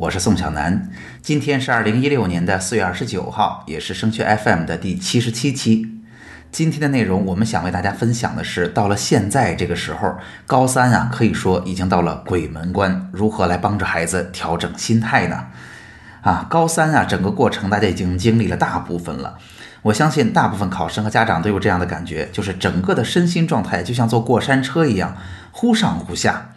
我是宋小南。今天是二零一六年的四月二十九号，也是升学 FM 的第七十七期。今天的内容，我们想为大家分享的是，到了现在这个时候，高三啊，可以说已经到了鬼门关，如何来帮助孩子调整心态呢？啊，高三啊，整个过程大家已经经历了大部分了。我相信大部分考生和家长都有这样的感觉，就是整个的身心状态就像坐过山车一样，忽上忽下。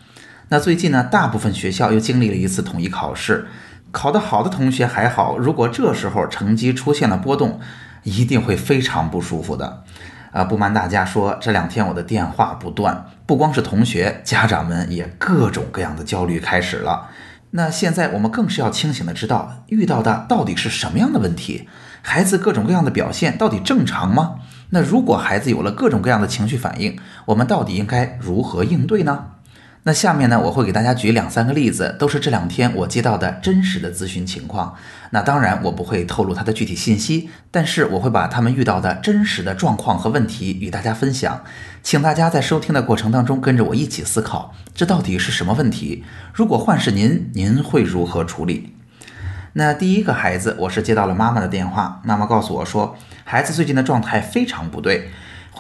那最近呢，大部分学校又经历了一次统一考试，考得好的同学还好，如果这时候成绩出现了波动，一定会非常不舒服的。啊，不瞒大家说，这两天我的电话不断，不光是同学，家长们也各种各样的焦虑开始了。那现在我们更是要清醒的知道，遇到的到底是什么样的问题，孩子各种各样的表现到底正常吗？那如果孩子有了各种各样的情绪反应，我们到底应该如何应对呢？那下面呢，我会给大家举两三个例子，都是这两天我接到的真实的咨询情况。那当然，我不会透露他的具体信息，但是我会把他们遇到的真实的状况和问题与大家分享，请大家在收听的过程当中跟着我一起思考，这到底是什么问题？如果换是您，您会如何处理？那第一个孩子，我是接到了妈妈的电话，妈妈告诉我说，孩子最近的状态非常不对。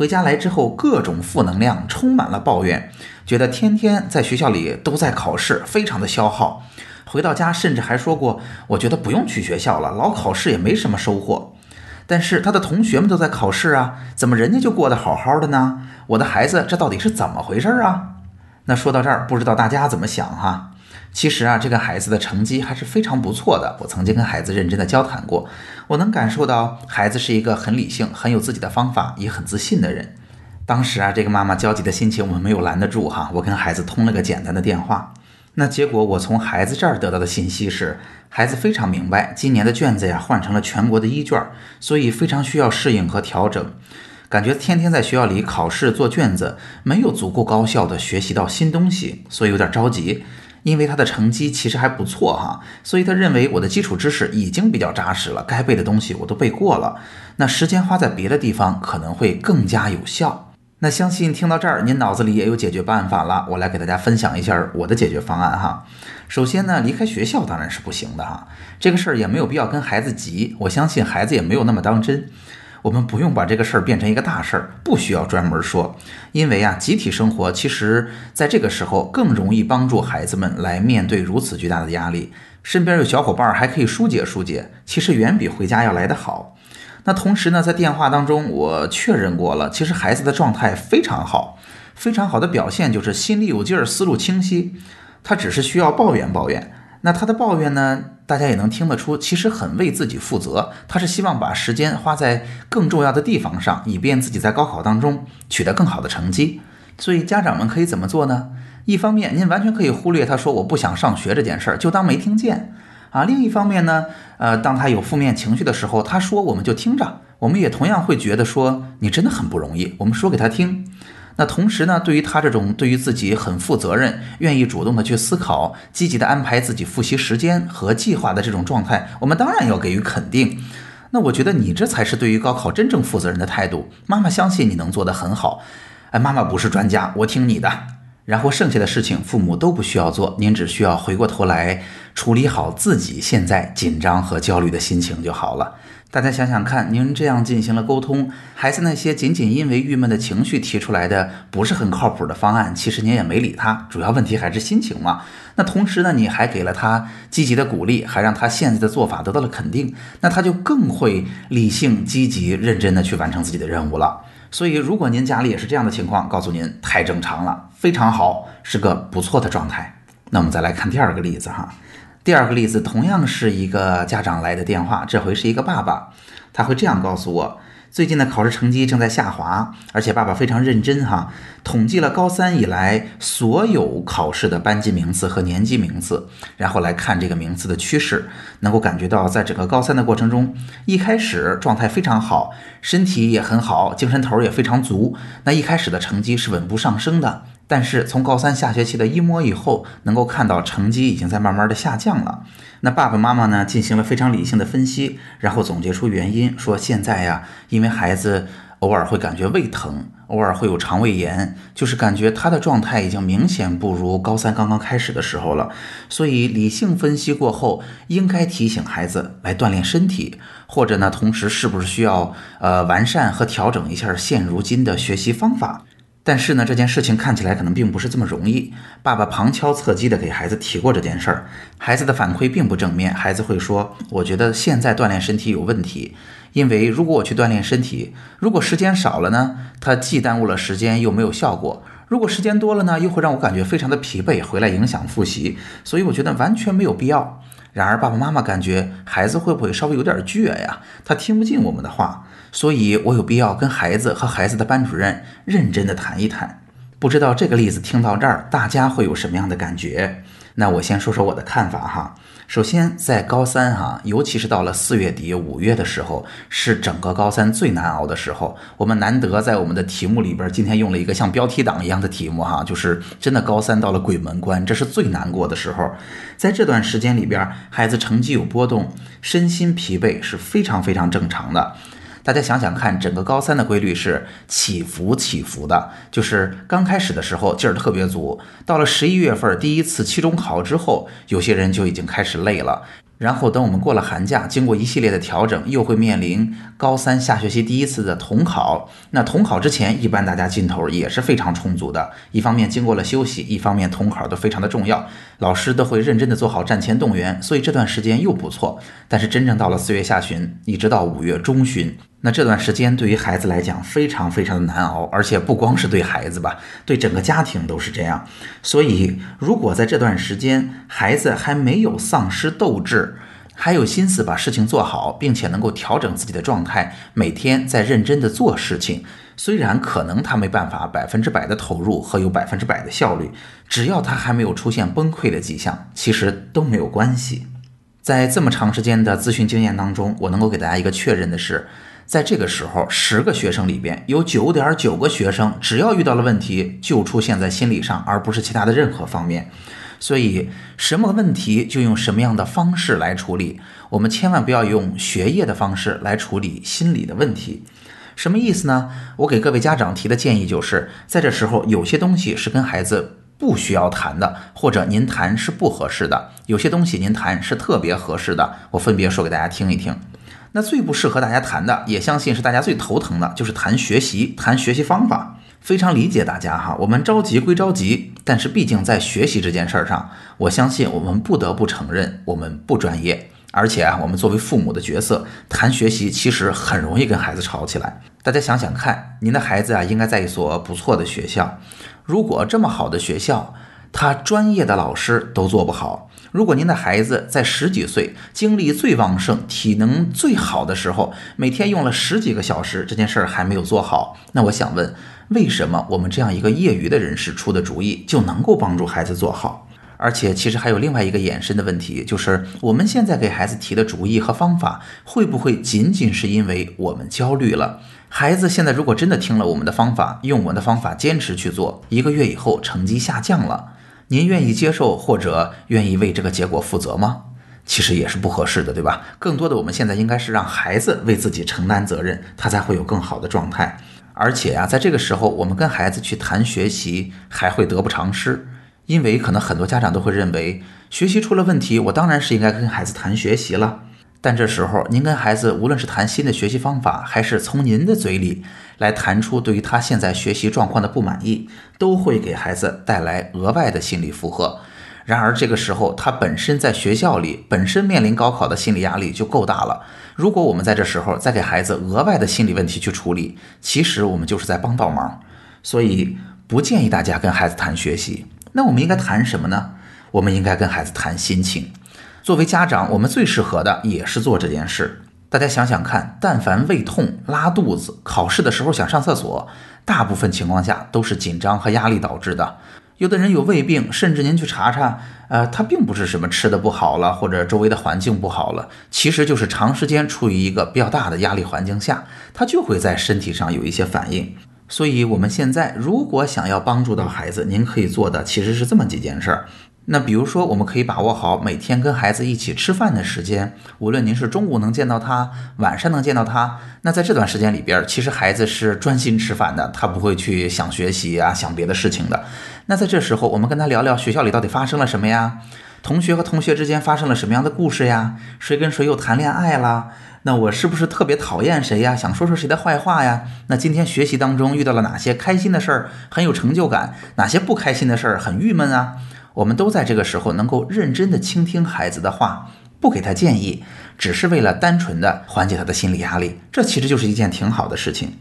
回家来之后，各种负能量，充满了抱怨，觉得天天在学校里都在考试，非常的消耗。回到家，甚至还说过，我觉得不用去学校了，老考试也没什么收获。但是他的同学们都在考试啊，怎么人家就过得好好的呢？我的孩子这到底是怎么回事啊？那说到这儿，不知道大家怎么想哈？其实啊，这个孩子的成绩还是非常不错的。我曾经跟孩子认真的交谈过，我能感受到孩子是一个很理性、很有自己的方法、也很自信的人。当时啊，这个妈妈焦急的心情我们没有拦得住哈，我跟孩子通了个简单的电话。那结果我从孩子这儿得到的信息是，孩子非常明白今年的卷子呀换成了全国的一卷，所以非常需要适应和调整。感觉天天在学校里考试做卷子，没有足够高效的学习到新东西，所以有点着急。因为他的成绩其实还不错哈，所以他认为我的基础知识已经比较扎实了，该背的东西我都背过了。那时间花在别的地方可能会更加有效。那相信听到这儿，您脑子里也有解决办法了。我来给大家分享一下我的解决方案哈。首先呢，离开学校当然是不行的哈，这个事儿也没有必要跟孩子急，我相信孩子也没有那么当真。我们不用把这个事儿变成一个大事儿，不需要专门说，因为啊，集体生活其实在这个时候更容易帮助孩子们来面对如此巨大的压力。身边有小伙伴还可以疏解疏解，其实远比回家要来得好。那同时呢，在电话当中我确认过了，其实孩子的状态非常好，非常好的表现就是心里有劲儿，思路清晰，他只是需要抱怨抱怨。那他的抱怨呢？大家也能听得出，其实很为自己负责。他是希望把时间花在更重要的地方上，以便自己在高考当中取得更好的成绩。所以家长们可以怎么做呢？一方面，您完全可以忽略他说我不想上学这件事儿，就当没听见啊。另一方面呢，呃，当他有负面情绪的时候，他说我们就听着，我们也同样会觉得说你真的很不容易，我们说给他听。那同时呢，对于他这种对于自己很负责任、愿意主动的去思考、积极的安排自己复习时间和计划的这种状态，我们当然要给予肯定。那我觉得你这才是对于高考真正负责任的态度。妈妈相信你能做得很好。哎，妈妈不是专家，我听你的。然后剩下的事情父母都不需要做，您只需要回过头来处理好自己现在紧张和焦虑的心情就好了。大家想想看，您这样进行了沟通，孩子那些仅仅因为郁闷的情绪提出来的不是很靠谱的方案，其实您也没理他，主要问题还是心情嘛。那同时呢，你还给了他积极的鼓励，还让他现在的做法得到了肯定，那他就更会理性、积极、认真的去完成自己的任务了。所以，如果您家里也是这样的情况，告诉您太正常了，非常好，是个不错的状态。那我们再来看第二个例子哈。第二个例子同样是一个家长来的电话，这回是一个爸爸，他会这样告诉我：最近的考试成绩正在下滑，而且爸爸非常认真哈，统计了高三以来所有考试的班级名次和年级名次，然后来看这个名次的趋势，能够感觉到在整个高三的过程中，一开始状态非常好，身体也很好，精神头也非常足，那一开始的成绩是稳步上升的。但是从高三下学期的一模以后，能够看到成绩已经在慢慢的下降了。那爸爸妈妈呢进行了非常理性的分析，然后总结出原因，说现在呀，因为孩子偶尔会感觉胃疼，偶尔会有肠胃炎，就是感觉他的状态已经明显不如高三刚刚开始的时候了。所以理性分析过后，应该提醒孩子来锻炼身体，或者呢，同时是不是需要呃完善和调整一下现如今的学习方法？但是呢，这件事情看起来可能并不是这么容易。爸爸旁敲侧击地给孩子提过这件事儿，孩子的反馈并不正面。孩子会说：“我觉得现在锻炼身体有问题，因为如果我去锻炼身体，如果时间少了呢，它既耽误了时间又没有效果；如果时间多了呢，又会让我感觉非常的疲惫，回来影响复习。所以我觉得完全没有必要。”然而爸爸妈妈感觉孩子会不会稍微有点倔呀？他听不进我们的话。所以，我有必要跟孩子和孩子的班主任认真的谈一谈。不知道这个例子听到这儿，大家会有什么样的感觉？那我先说说我的看法哈。首先，在高三哈，尤其是到了四月底五月的时候，是整个高三最难熬的时候。我们难得在我们的题目里边，今天用了一个像标题党一样的题目哈，就是真的高三到了鬼门关，这是最难过的时候。在这段时间里边，孩子成绩有波动，身心疲惫是非常非常正常的。大家想想看，整个高三的规律是起伏起伏的，就是刚开始的时候劲儿特别足，到了十一月份第一次期中考之后，有些人就已经开始累了。然后等我们过了寒假，经过一系列的调整，又会面临高三下学期第一次的统考。那统考之前，一般大家劲头也是非常充足的。一方面经过了休息，一方面统考都非常的重要，老师都会认真的做好战前动员，所以这段时间又不错。但是真正到了四月下旬，一直到五月中旬。那这段时间对于孩子来讲非常非常的难熬，而且不光是对孩子吧，对整个家庭都是这样。所以，如果在这段时间孩子还没有丧失斗志，还有心思把事情做好，并且能够调整自己的状态，每天在认真的做事情，虽然可能他没办法百分之百的投入和有百分之百的效率，只要他还没有出现崩溃的迹象，其实都没有关系。在这么长时间的咨询经验当中，我能够给大家一个确认的是。在这个时候，十个学生里边有九点九个学生，只要遇到了问题，就出现在心理上，而不是其他的任何方面。所以，什么问题就用什么样的方式来处理。我们千万不要用学业的方式来处理心理的问题。什么意思呢？我给各位家长提的建议就是，在这时候，有些东西是跟孩子不需要谈的，或者您谈是不合适的；有些东西您谈是特别合适的。我分别说给大家听一听。那最不适合大家谈的，也相信是大家最头疼的，就是谈学习、谈学习方法。非常理解大家哈，我们着急归着急，但是毕竟在学习这件事儿上，我相信我们不得不承认我们不专业。而且啊，我们作为父母的角色，谈学习其实很容易跟孩子吵起来。大家想想看，您的孩子啊，应该在一所不错的学校。如果这么好的学校，他专业的老师都做不好。如果您的孩子在十几岁、精力最旺盛、体能最好的时候，每天用了十几个小时，这件事儿还没有做好，那我想问，为什么我们这样一个业余的人士出的主意就能够帮助孩子做好？而且，其实还有另外一个延伸的问题，就是我们现在给孩子提的主意和方法，会不会仅仅是因为我们焦虑了？孩子现在如果真的听了我们的方法，用我们的方法坚持去做，一个月以后成绩下降了。您愿意接受或者愿意为这个结果负责吗？其实也是不合适的，对吧？更多的，我们现在应该是让孩子为自己承担责任，他才会有更好的状态。而且啊，在这个时候，我们跟孩子去谈学习，还会得不偿失，因为可能很多家长都会认为，学习出了问题，我当然是应该跟孩子谈学习了。但这时候，您跟孩子无论是谈新的学习方法，还是从您的嘴里来谈出对于他现在学习状况的不满意，都会给孩子带来额外的心理负荷。然而，这个时候他本身在学校里本身面临高考的心理压力就够大了。如果我们在这时候再给孩子额外的心理问题去处理，其实我们就是在帮倒忙。所以，不建议大家跟孩子谈学习。那我们应该谈什么呢？我们应该跟孩子谈心情。作为家长，我们最适合的也是做这件事。大家想想看，但凡胃痛、拉肚子、考试的时候想上厕所，大部分情况下都是紧张和压力导致的。有的人有胃病，甚至您去查查，呃，他并不是什么吃的不好了，或者周围的环境不好了，其实就是长时间处于一个比较大的压力环境下，他就会在身体上有一些反应。所以，我们现在如果想要帮助到孩子，您可以做的其实是这么几件事儿。那比如说，我们可以把握好每天跟孩子一起吃饭的时间，无论您是中午能见到他，晚上能见到他，那在这段时间里边，其实孩子是专心吃饭的，他不会去想学习啊，想别的事情的。那在这时候，我们跟他聊聊学校里到底发生了什么呀？同学和同学之间发生了什么样的故事呀？谁跟谁又谈恋爱了？那我是不是特别讨厌谁呀？想说说谁的坏话呀？那今天学习当中遇到了哪些开心的事儿，很有成就感？哪些不开心的事儿很郁闷啊？我们都在这个时候能够认真的倾听孩子的话，不给他建议，只是为了单纯的缓解他的心理压力，这其实就是一件挺好的事情。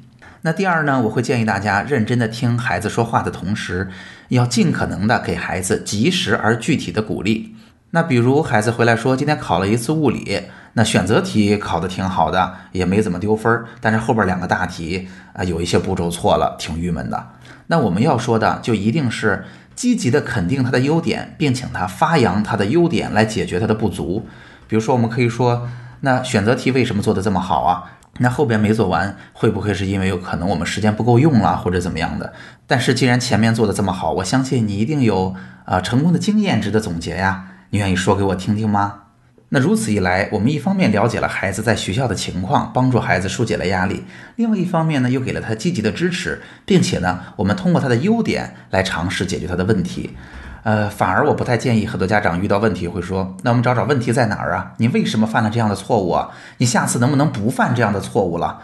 那第二呢，我会建议大家认真的听孩子说话的同时，要尽可能的给孩子及时而具体的鼓励。那比如孩子回来说今天考了一次物理。那选择题考得挺好的，也没怎么丢分儿，但是后边两个大题啊，有一些步骤错了，挺郁闷的。那我们要说的就一定是积极的肯定他的优点，并请他发扬他的优点来解决他的不足。比如说，我们可以说，那选择题为什么做的这么好啊？那后边没做完，会不会是因为有可能我们时间不够用了，或者怎么样的？但是既然前面做的这么好，我相信你一定有啊成功的经验值得总结呀。你愿意说给我听听吗？那如此一来，我们一方面了解了孩子在学校的情况，帮助孩子疏解了压力；另外一方面呢，又给了他积极的支持，并且呢，我们通过他的优点来尝试解决他的问题。呃，反而我不太建议很多家长遇到问题会说：“那我们找找问题在哪儿啊？你为什么犯了这样的错误啊？你下次能不能不犯这样的错误了？”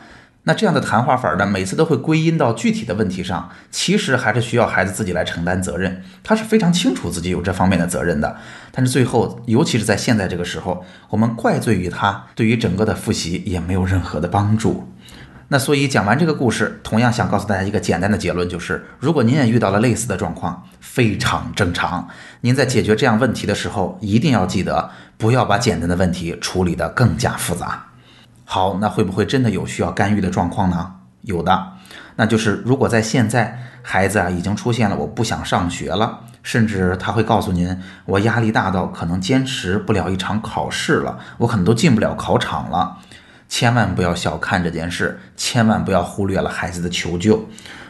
那这样的谈话法呢，每次都会归因到具体的问题上，其实还是需要孩子自己来承担责任。他是非常清楚自己有这方面的责任的，但是最后，尤其是在现在这个时候，我们怪罪于他，对于整个的复习也没有任何的帮助。那所以讲完这个故事，同样想告诉大家一个简单的结论，就是如果您也遇到了类似的状况，非常正常。您在解决这样问题的时候，一定要记得不要把简单的问题处理得更加复杂。好，那会不会真的有需要干预的状况呢？有的，那就是如果在现在孩子啊已经出现了我不想上学了，甚至他会告诉您我压力大到可能坚持不了一场考试了，我可能都进不了考场了，千万不要小看这件事，千万不要忽略了孩子的求救。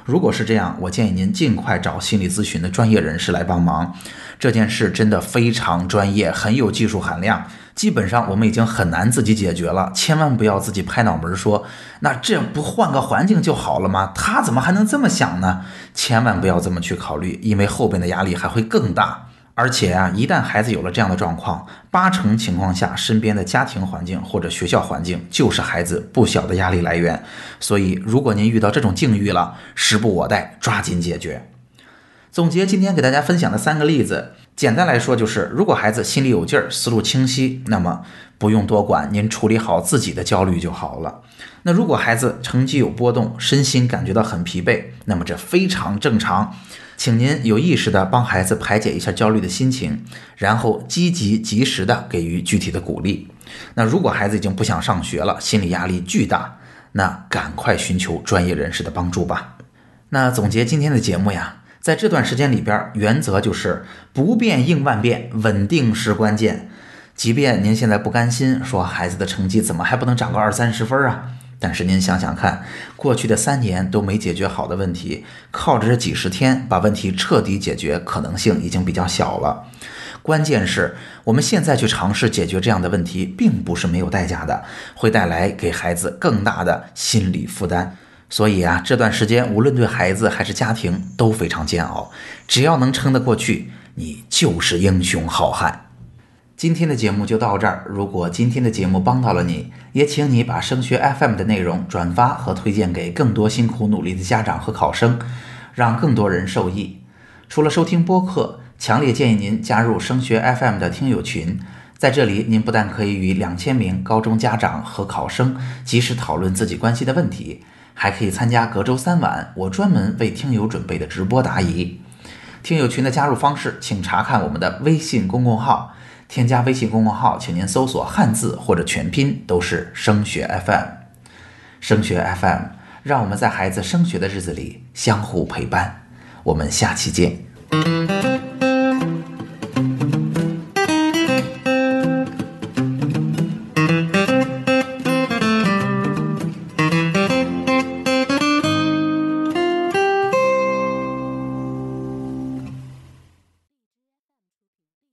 如果是这样，我建议您尽快找心理咨询的专业人士来帮忙。这件事真的非常专业，很有技术含量。基本上我们已经很难自己解决了，千万不要自己拍脑门说，那这不换个环境就好了吗？他怎么还能这么想呢？千万不要这么去考虑，因为后边的压力还会更大。而且啊，一旦孩子有了这样的状况，八成情况下，身边的家庭环境或者学校环境就是孩子不小的压力来源。所以，如果您遇到这种境遇了，时不我待，抓紧解决。总结今天给大家分享的三个例子，简单来说就是：如果孩子心里有劲儿，思路清晰，那么不用多管，您处理好自己的焦虑就好了。那如果孩子成绩有波动，身心感觉到很疲惫，那么这非常正常，请您有意识的帮孩子排解一下焦虑的心情，然后积极及时的给予具体的鼓励。那如果孩子已经不想上学了，心理压力巨大，那赶快寻求专业人士的帮助吧。那总结今天的节目呀。在这段时间里边，原则就是不变应万变，稳定是关键。即便您现在不甘心，说孩子的成绩怎么还不能涨个二三十分啊？但是您想想看，过去的三年都没解决好的问题，靠着这几十天把问题彻底解决，可能性已经比较小了。关键是我们现在去尝试解决这样的问题，并不是没有代价的，会带来给孩子更大的心理负担。所以啊，这段时间无论对孩子还是家庭都非常煎熬。只要能撑得过去，你就是英雄好汉。今天的节目就到这儿。如果今天的节目帮到了你，也请你把升学 FM 的内容转发和推荐给更多辛苦努力的家长和考生，让更多人受益。除了收听播客，强烈建议您加入升学 FM 的听友群。在这里，您不但可以与两千名高中家长和考生及时讨论自己关心的问题。还可以参加隔周三晚我专门为听友准备的直播答疑。听友群的加入方式，请查看我们的微信公共号，添加微信公众号，请您搜索汉字或者全拼，都是升学 FM。升学 FM，让我们在孩子升学的日子里相互陪伴。我们下期见。